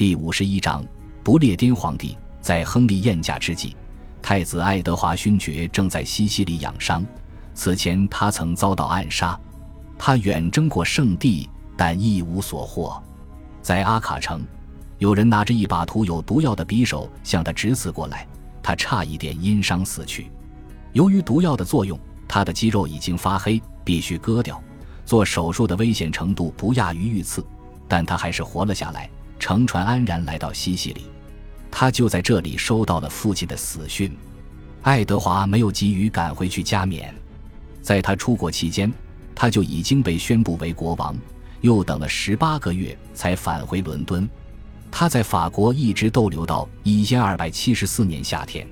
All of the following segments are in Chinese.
第五十一章，不列颠皇帝在亨利宴驾之际，太子爱德华勋爵正在西西里养伤。此前他曾遭到暗杀，他远征过圣地，但一无所获。在阿卡城，有人拿着一把涂有毒药的匕首向他直刺过来，他差一点因伤死去。由于毒药的作用，他的肌肉已经发黑，必须割掉。做手术的危险程度不亚于遇刺，但他还是活了下来，乘船安然来到西西里。他就在这里收到了父亲的死讯。爱德华没有急于赶回去加冕，在他出国期间，他就已经被宣布为国王。又等了十八个月才返回伦敦。他在法国一直逗留到一千二百七十四年夏天。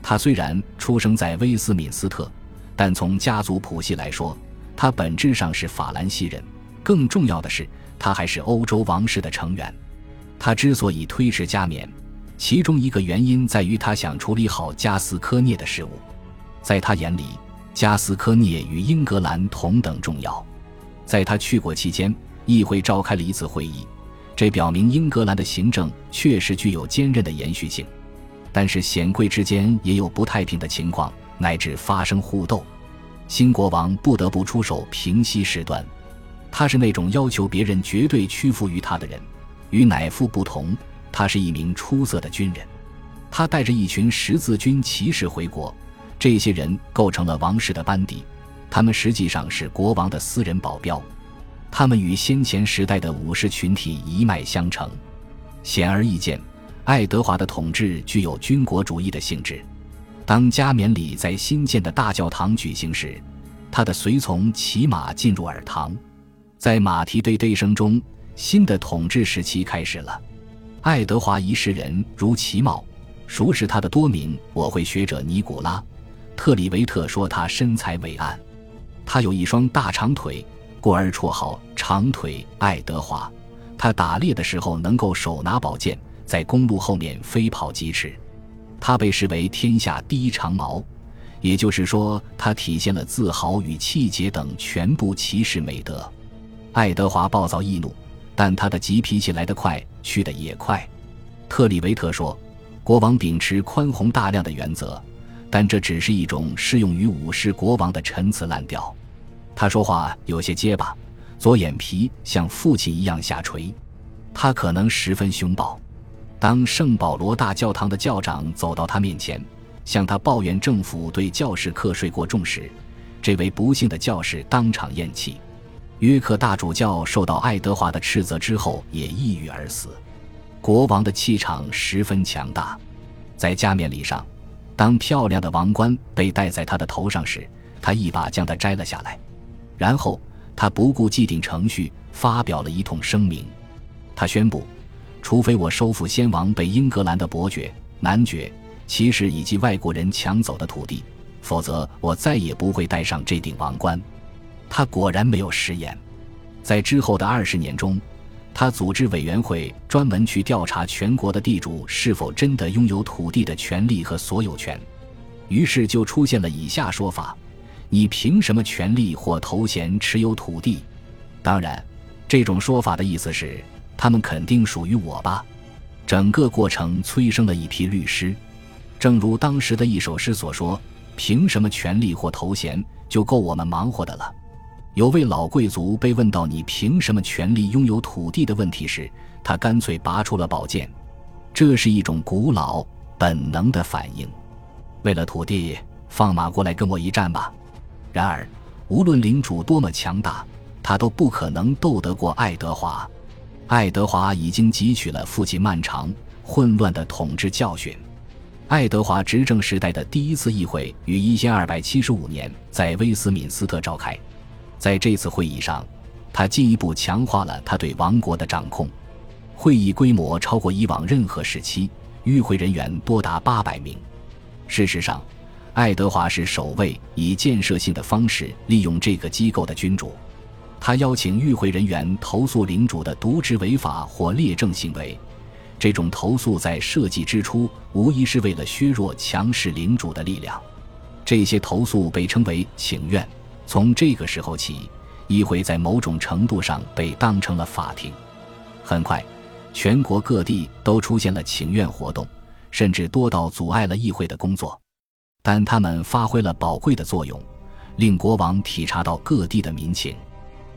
他虽然出生在威斯敏斯特，但从家族谱系来说，他本质上是法兰西人。更重要的是，他还是欧洲王室的成员。他之所以推迟加冕，其中一个原因在于他想处理好加斯科涅的事务。在他眼里，加斯科涅与英格兰同等重要。在他去过期间，议会召开了一次会议，这表明英格兰的行政确实具有坚韧的延续性。但是显贵之间也有不太平的情况，乃至发生互斗。新国王不得不出手平息事端。他是那种要求别人绝对屈服于他的人。与乃父不同，他是一名出色的军人。他带着一群十字军骑士回国，这些人构成了王室的班底。他们实际上是国王的私人保镖。他们与先前时代的武士群体一脉相承。显而易见，爱德华的统治具有军国主义的性质。当加冕礼在新建的大教堂举行时，他的随从骑马进入耳堂，在马蹄对对声中，新的统治时期开始了。爱德华一世人如其貌，熟识他的多名我会学者尼古拉·特里维特说他身材伟岸，他有一双大长腿，故而绰号“长腿爱德华”。他打猎的时候能够手拿宝剑，在公路后面飞跑疾驰。他被视为天下第一长矛，也就是说，他体现了自豪与气节等全部骑士美德。爱德华暴躁易怒，但他的急脾气来得快，去得也快。特里维特说：“国王秉持宽宏大量的原则，但这只是一种适用于武士国王的陈词滥调。他说话有些结巴，左眼皮像父亲一样下垂，他可能十分凶暴。”当圣保罗大教堂的教长走到他面前，向他抱怨政府对教士课税过重时，这位不幸的教士当场咽气。约克大主教受到爱德华的斥责之后也抑郁而死。国王的气场十分强大，在加冕礼上，当漂亮的王冠被戴在他的头上时，他一把将它摘了下来，然后他不顾既定程序发表了一通声明，他宣布。除非我收复先王被英格兰的伯爵、男爵、骑士以及外国人抢走的土地，否则我再也不会戴上这顶王冠。他果然没有食言。在之后的二十年中，他组织委员会专门去调查全国的地主是否真的拥有土地的权利和所有权。于是就出现了以下说法：你凭什么权利或头衔持有土地？当然，这种说法的意思是。他们肯定属于我吧？整个过程催生了一批律师，正如当时的一首诗所说：“凭什么权力或头衔就够我们忙活的了？”有位老贵族被问到“你凭什么权利拥有土地”的问题时，他干脆拔出了宝剑。这是一种古老本能的反应。为了土地，放马过来跟我一战吧！然而，无论领主多么强大，他都不可能斗得过爱德华。爱德华已经汲取了父亲漫长混乱的统治教训。爱德华执政时代的第一次议会于一千二百七十五年在威斯敏斯特召开，在这次会议上，他进一步强化了他对王国的掌控。会议规模超过以往任何时期，与会人员多达八百名。事实上，爱德华是首位以建设性的方式利用这个机构的君主。他邀请与会人员投诉领主的渎职违法或劣政行为，这种投诉在设计之初无疑是为了削弱强势领主的力量。这些投诉被称为请愿。从这个时候起，议会在某种程度上被当成了法庭。很快，全国各地都出现了请愿活动，甚至多到阻碍了议会的工作。但他们发挥了宝贵的作用，令国王体察到各地的民情。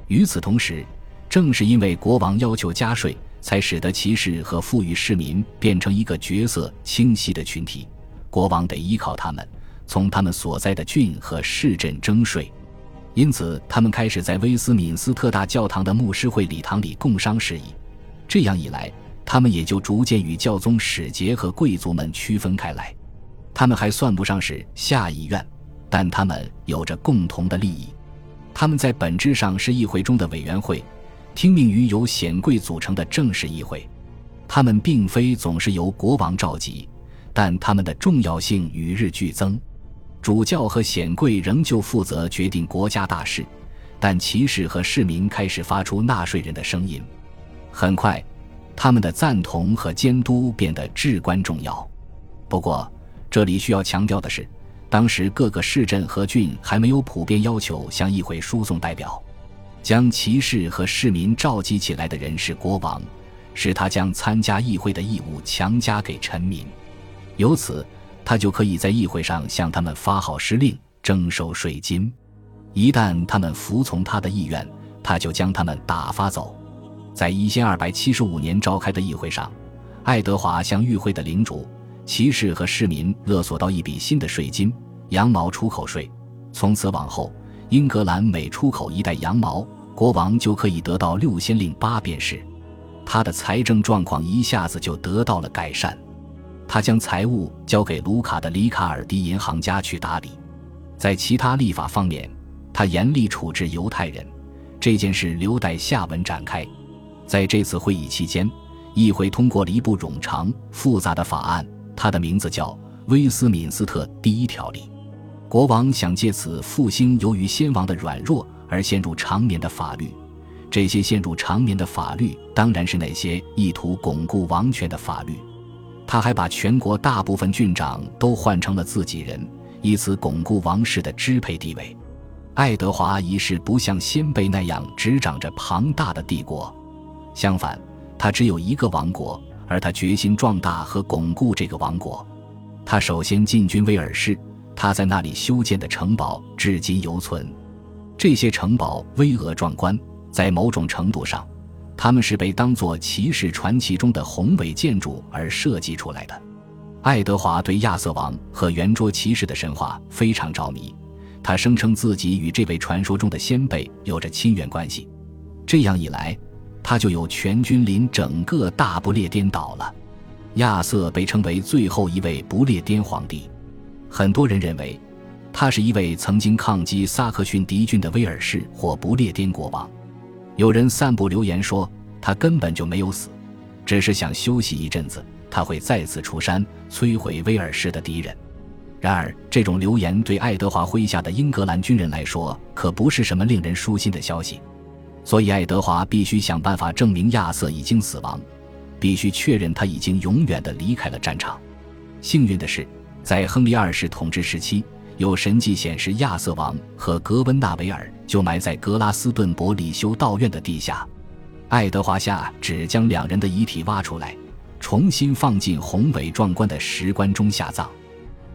与此同时，正是因为国王要求加税，才使得骑士和富裕市民变成一个角色清晰的群体。国王得依靠他们，从他们所在的郡和市镇征税。因此，他们开始在威斯敏斯特大教堂的牧师会礼堂里共商事宜。这样一来，他们也就逐渐与教宗使节和贵族们区分开来。他们还算不上是下议院，但他们有着共同的利益。他们在本质上是议会中的委员会，听命于由显贵组成的正式议会。他们并非总是由国王召集，但他们的重要性与日俱增。主教和显贵仍旧负责决定国家大事，但骑士和市民开始发出纳税人的声音。很快，他们的赞同和监督变得至关重要。不过，这里需要强调的是，当时各个市镇和郡还没有普遍要求向议会输送代表。将骑士和市民召集起来的人是国王，使他将参加议会的义务强加给臣民。由此。他就可以在议会上向他们发号施令、征收税金。一旦他们服从他的意愿，他就将他们打发走。在一千二百七十五年召开的议会上，爱德华向与会的领主、骑士和市民勒索到一笔新的税金——羊毛出口税。从此往后，英格兰每出口一袋羊毛，国王就可以得到六先令八便士。他的财政状况一下子就得到了改善。他将财务交给卢卡的里卡尔迪银行家去打理，在其他立法方面，他严厉处置犹太人。这件事留待下文展开。在这次会议期间，议会通过了一部冗长复杂的法案，它的名字叫《威斯敏斯特第一条例》。国王想借此复兴由于先王的软弱而陷入长眠的法律。这些陷入长眠的法律，当然是那些意图巩固王权的法律。他还把全国大部分郡长都换成了自己人，以此巩固王室的支配地位。爱德华一世不像先辈那样执掌着庞大的帝国，相反，他只有一个王国，而他决心壮大和巩固这个王国。他首先进军威尔士，他在那里修建的城堡至今犹存。这些城堡巍峨壮观，在某种程度上。他们是被当作骑士传奇中的宏伟建筑而设计出来的。爱德华对亚瑟王和圆桌骑士的神话非常着迷，他声称自己与这位传说中的先辈有着亲缘关系。这样一来，他就有全君临整个大不列颠岛了。亚瑟被称为最后一位不列颠皇帝，很多人认为他是一位曾经抗击萨克逊敌军的威尔士或不列颠国王。有人散布流言说，他根本就没有死，只是想休息一阵子，他会再次出山摧毁威尔士的敌人。然而，这种流言对爱德华麾下的英格兰军人来说可不是什么令人舒心的消息，所以爱德华必须想办法证明亚瑟已经死亡，必须确认他已经永远的离开了战场。幸运的是，在亨利二世统治时期。有神迹显示，亚瑟王和格温纳维尔就埋在格拉斯顿伯里修道院的地下。爱德华下只将两人的遗体挖出来，重新放进宏伟壮观的石棺中下葬。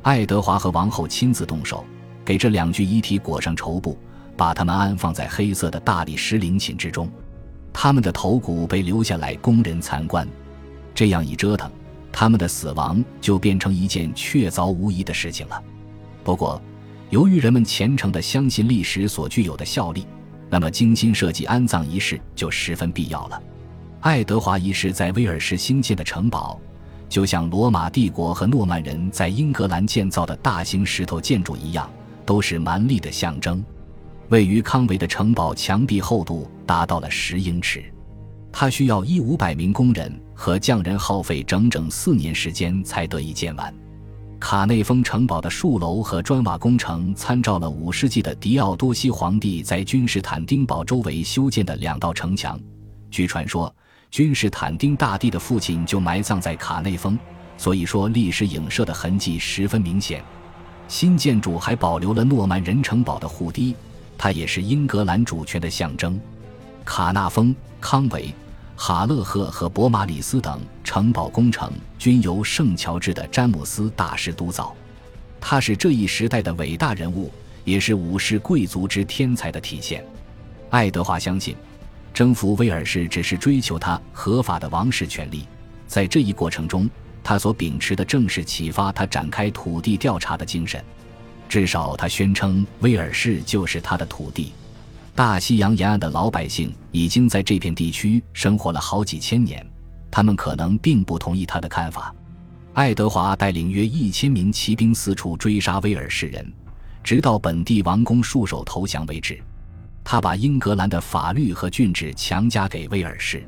爱德华和王后亲自动手，给这两具遗体裹上绸布，把他们安放在黑色的大理石陵寝之中。他们的头骨被留下来供人参观。这样一折腾，他们的死亡就变成一件确凿无疑的事情了。不过，由于人们虔诚地相信历史所具有的效力，那么精心设计安葬仪式就十分必要了。爱德华一世在威尔士兴建的城堡，就像罗马帝国和诺曼人在英格兰建造的大型石头建筑一样，都是蛮力的象征。位于康维的城堡墙壁厚度达到了十英尺，它需要一五百名工人和匠人耗费整整四年时间才得以建完。卡内丰城堡的树楼和砖瓦工程参照了五世纪的狄奥多西皇帝在君士坦丁堡周围修建的两道城墙。据传说，君士坦丁大帝的父亲就埋葬在卡内丰，所以说历史影射的痕迹十分明显。新建筑还保留了诺曼人城堡的护堤，它也是英格兰主权的象征。卡纳丰、康维、哈勒赫和博马里斯等城堡工程均由圣乔治的詹姆斯大师督造。他是这一时代的伟大人物，也是武士贵族之天才的体现。爱德华相信，征服威尔士只是追求他合法的王室权利。在这一过程中，他所秉持的正是启发他展开土地调查的精神。至少，他宣称威尔士就是他的土地。大西洋沿岸的老百姓已经在这片地区生活了好几千年，他们可能并不同意他的看法。爱德华带领约一千名骑兵四处追杀威尔士人，直到本地王公束手投降为止。他把英格兰的法律和郡治强加给威尔士，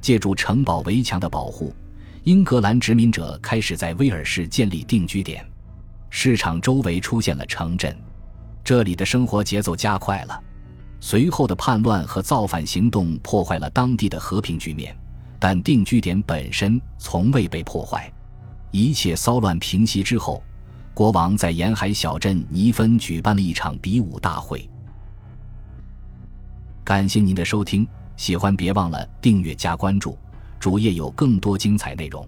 借助城堡围墙的保护，英格兰殖民者开始在威尔士建立定居点。市场周围出现了城镇，这里的生活节奏加快了。随后的叛乱和造反行动破坏了当地的和平局面，但定居点本身从未被破坏。一切骚乱平息之后，国王在沿海小镇尼芬举办了一场比武大会。感谢您的收听，喜欢别忘了订阅加关注，主页有更多精彩内容。